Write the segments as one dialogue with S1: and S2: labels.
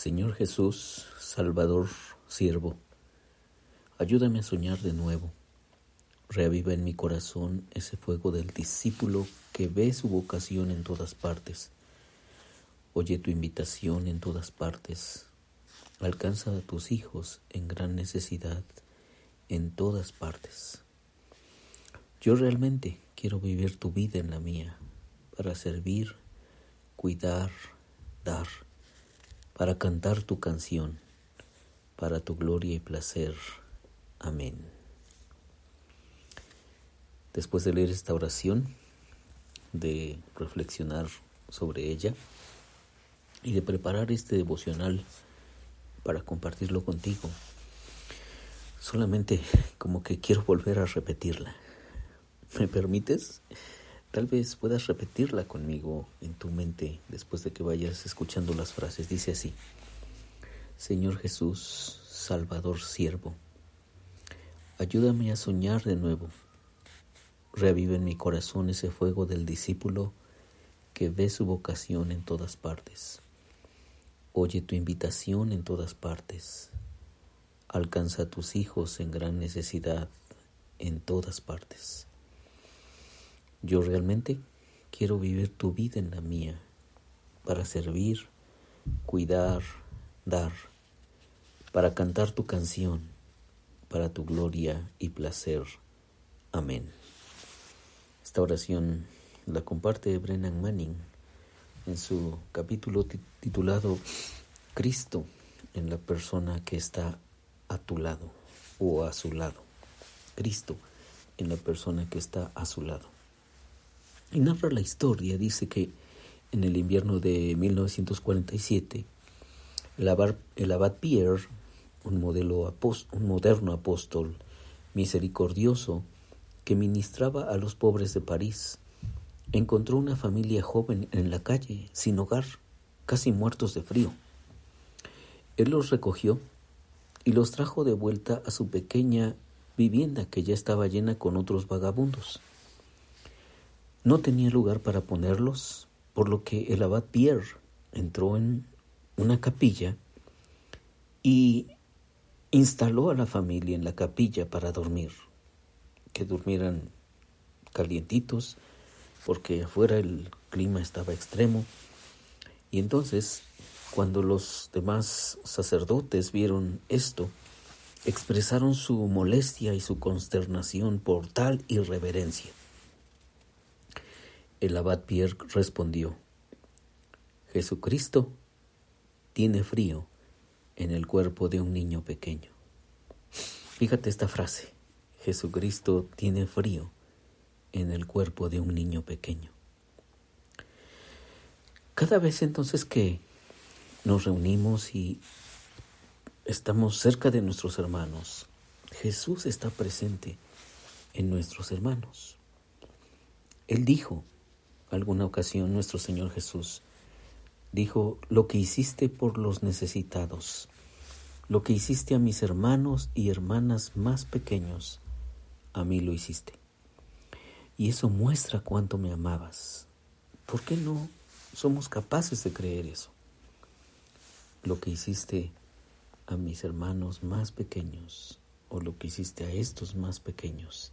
S1: Señor Jesús, Salvador, siervo, ayúdame a soñar de nuevo. Reaviva en mi corazón ese fuego del discípulo que ve su vocación en todas partes. Oye tu invitación en todas partes. Alcanza a tus hijos en gran necesidad en todas partes. Yo realmente quiero vivir tu vida en la mía, para servir, cuidar, dar para cantar tu canción, para tu gloria y placer. Amén. Después de leer esta oración, de reflexionar sobre ella y de preparar este devocional para compartirlo contigo, solamente como que quiero volver a repetirla. ¿Me permites? Tal vez puedas repetirla conmigo en tu mente después de que vayas escuchando las frases. Dice así, Señor Jesús, Salvador siervo, ayúdame a soñar de nuevo. Revive en mi corazón ese fuego del discípulo que ve su vocación en todas partes. Oye tu invitación en todas partes. Alcanza a tus hijos en gran necesidad en todas partes. Yo realmente quiero vivir tu vida en la mía para servir, cuidar, dar, para cantar tu canción, para tu gloria y placer. Amén. Esta oración la comparte Brennan Manning en su capítulo titulado Cristo en la persona que está a tu lado o a su lado. Cristo en la persona que está a su lado. Y narra la historia, dice que en el invierno de 1947, el abad, Pierre, un, modelo un moderno apóstol misericordioso que ministraba a los pobres de París, encontró una familia joven en la calle, sin hogar, casi muertos de frío. Él los recogió y los trajo de vuelta a su pequeña vivienda que ya estaba llena con otros vagabundos. No tenía lugar para ponerlos, por lo que el abad Pierre entró en una capilla y instaló a la familia en la capilla para dormir, que durmieran calientitos, porque afuera el clima estaba extremo. Y entonces, cuando los demás sacerdotes vieron esto, expresaron su molestia y su consternación por tal irreverencia. El abad Pierre respondió, Jesucristo tiene frío en el cuerpo de un niño pequeño. Fíjate esta frase, Jesucristo tiene frío en el cuerpo de un niño pequeño. Cada vez entonces que nos reunimos y estamos cerca de nuestros hermanos, Jesús está presente en nuestros hermanos. Él dijo, alguna ocasión nuestro Señor Jesús dijo, lo que hiciste por los necesitados, lo que hiciste a mis hermanos y hermanas más pequeños, a mí lo hiciste. Y eso muestra cuánto me amabas. ¿Por qué no somos capaces de creer eso? Lo que hiciste a mis hermanos más pequeños o lo que hiciste a estos más pequeños,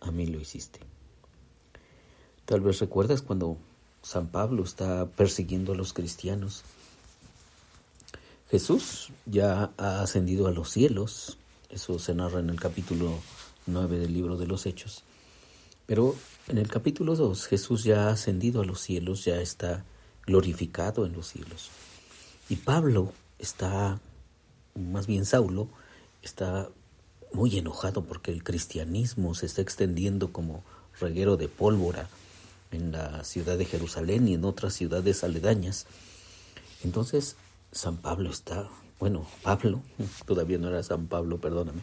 S1: a mí lo hiciste. Tal vez recuerdas cuando San Pablo está persiguiendo a los cristianos. Jesús ya ha ascendido a los cielos, eso se narra en el capítulo 9 del libro de los Hechos. Pero en el capítulo 2 Jesús ya ha ascendido a los cielos, ya está glorificado en los cielos. Y Pablo está, más bien Saulo, está muy enojado porque el cristianismo se está extendiendo como reguero de pólvora en la ciudad de Jerusalén y en otras ciudades aledañas. Entonces, San Pablo está, bueno, Pablo, todavía no era San Pablo, perdóname,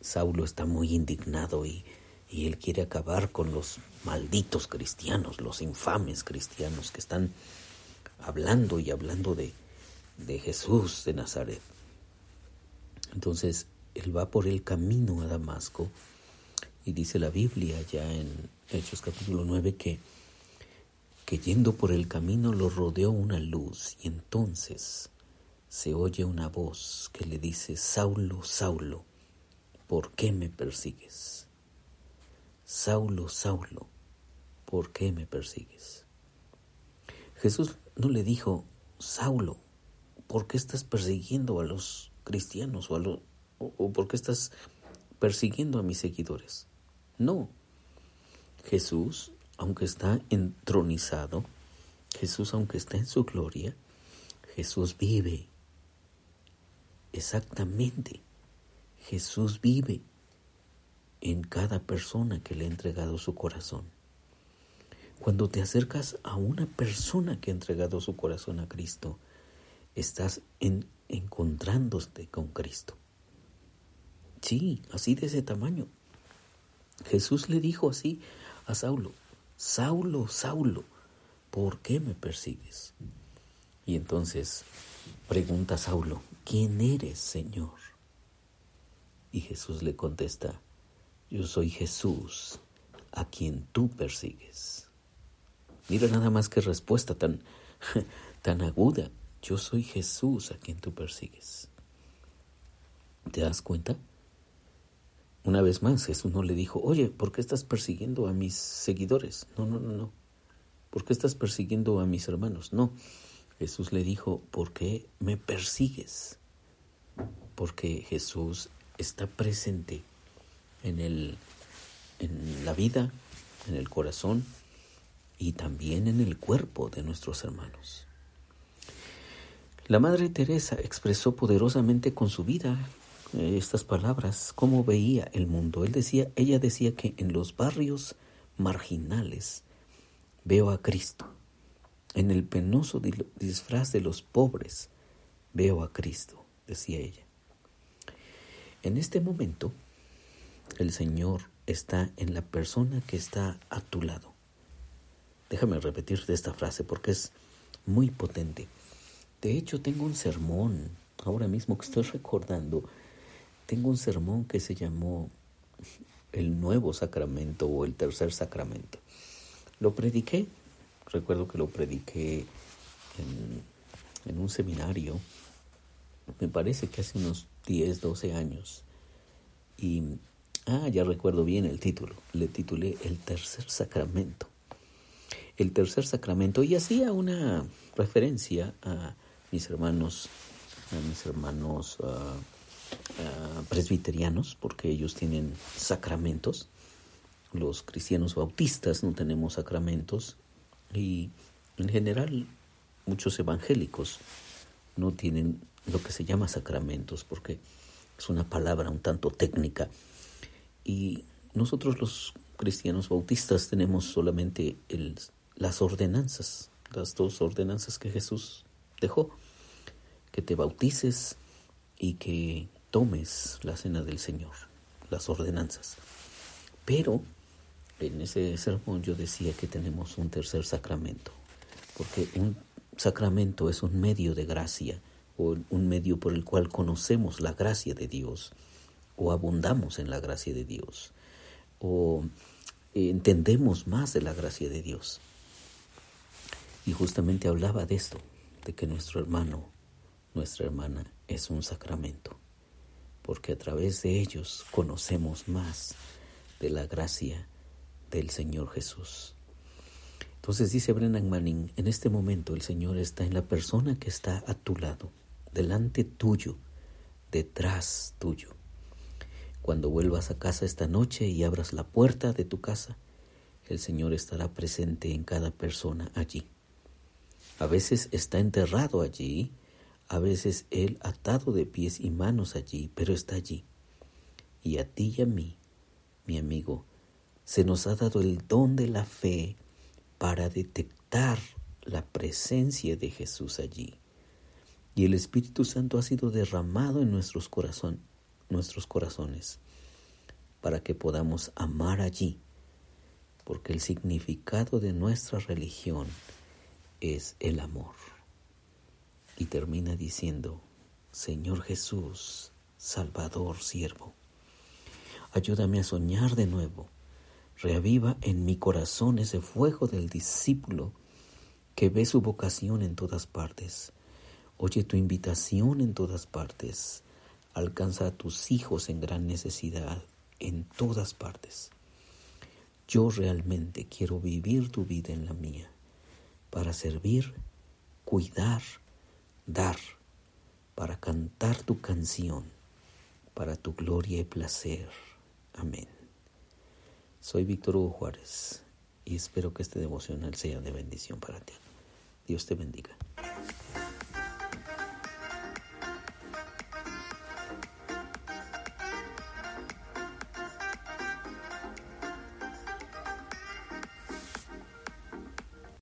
S1: Saulo está muy indignado y, y él quiere acabar con los malditos cristianos, los infames cristianos que están hablando y hablando de, de Jesús de Nazaret. Entonces, él va por el camino a Damasco y dice la Biblia ya en Hechos capítulo 9 que, que yendo por el camino lo rodeó una luz y entonces se oye una voz que le dice, Saulo, Saulo, ¿por qué me persigues? Saulo, Saulo, ¿por qué me persigues? Jesús no le dijo, Saulo, ¿por qué estás persiguiendo a los cristianos o, a o por qué estás persiguiendo a mis seguidores? No. Jesús, aunque está entronizado, Jesús, aunque está en su gloria, Jesús vive. Exactamente. Jesús vive en cada persona que le ha entregado su corazón. Cuando te acercas a una persona que ha entregado su corazón a Cristo, estás en, encontrándote con Cristo. Sí, así de ese tamaño. Jesús le dijo así a Saulo, Saulo, Saulo, ¿por qué me persigues? Y entonces pregunta Saulo, ¿quién eres, Señor? Y Jesús le contesta, yo soy Jesús, a quien tú persigues. Mira nada más que respuesta tan, tan aguda. Yo soy Jesús a quien tú persigues. ¿Te das cuenta? Una vez más, Jesús no le dijo, oye, ¿por qué estás persiguiendo a mis seguidores? No, no, no, no. ¿Por qué estás persiguiendo a mis hermanos? No. Jesús le dijo, ¿por qué me persigues? Porque Jesús está presente en, el, en la vida, en el corazón y también en el cuerpo de nuestros hermanos. La Madre Teresa expresó poderosamente con su vida estas palabras, cómo veía el mundo. Él decía, ella decía que en los barrios marginales veo a Cristo. En el penoso disfraz de los pobres veo a Cristo, decía ella. En este momento, el Señor está en la persona que está a tu lado. Déjame repetir esta frase porque es muy potente. De hecho, tengo un sermón, ahora mismo que estoy recordando, tengo un sermón que se llamó El Nuevo Sacramento o el Tercer Sacramento. Lo prediqué, recuerdo que lo prediqué en, un seminario, me parece que hace unos 10, 12 años. Y, ah, ya recuerdo bien el título. Le titulé El tercer sacramento. El tercer sacramento. Y hacía una referencia a mis hermanos, a mis hermanos ah, ah, presbiterianos, porque ellos tienen sacramentos. Los cristianos bautistas no tenemos sacramentos. Y en general, muchos evangélicos no tienen lo que se llama sacramentos, porque es una palabra un tanto técnica. Y nosotros los cristianos bautistas tenemos solamente el, las ordenanzas, las dos ordenanzas que Jesús dejó, que te bautices y que tomes la cena del Señor, las ordenanzas. Pero en ese sermón yo decía que tenemos un tercer sacramento, porque un sacramento es un medio de gracia o un medio por el cual conocemos la gracia de Dios o abundamos en la gracia de Dios o entendemos más de la gracia de Dios. Y justamente hablaba de esto, de que nuestro hermano, nuestra hermana es un sacramento, porque a través de ellos conocemos más de la gracia del Señor Jesús. Entonces dice Brennan Manning, en este momento el Señor está en la persona que está a tu lado delante tuyo, detrás tuyo. Cuando vuelvas a casa esta noche y abras la puerta de tu casa, el Señor estará presente en cada persona allí. A veces está enterrado allí, a veces Él atado de pies y manos allí, pero está allí. Y a ti y a mí, mi amigo, se nos ha dado el don de la fe para detectar la presencia de Jesús allí y el Espíritu Santo ha sido derramado en nuestros, nuestros corazones para que podamos amar allí, porque el significado de nuestra religión es el amor. Y termina diciendo, Señor Jesús, Salvador, siervo, ayúdame a soñar de nuevo, reaviva en mi corazón ese fuego del discípulo que ve su vocación en todas partes Oye tu invitación en todas partes. Alcanza a tus hijos en gran necesidad en todas partes. Yo realmente quiero vivir tu vida en la mía para servir, cuidar, dar, para cantar tu canción, para tu gloria y placer. Amén. Soy Víctor Hugo Juárez y espero que este devocional sea de bendición para ti. Dios te bendiga.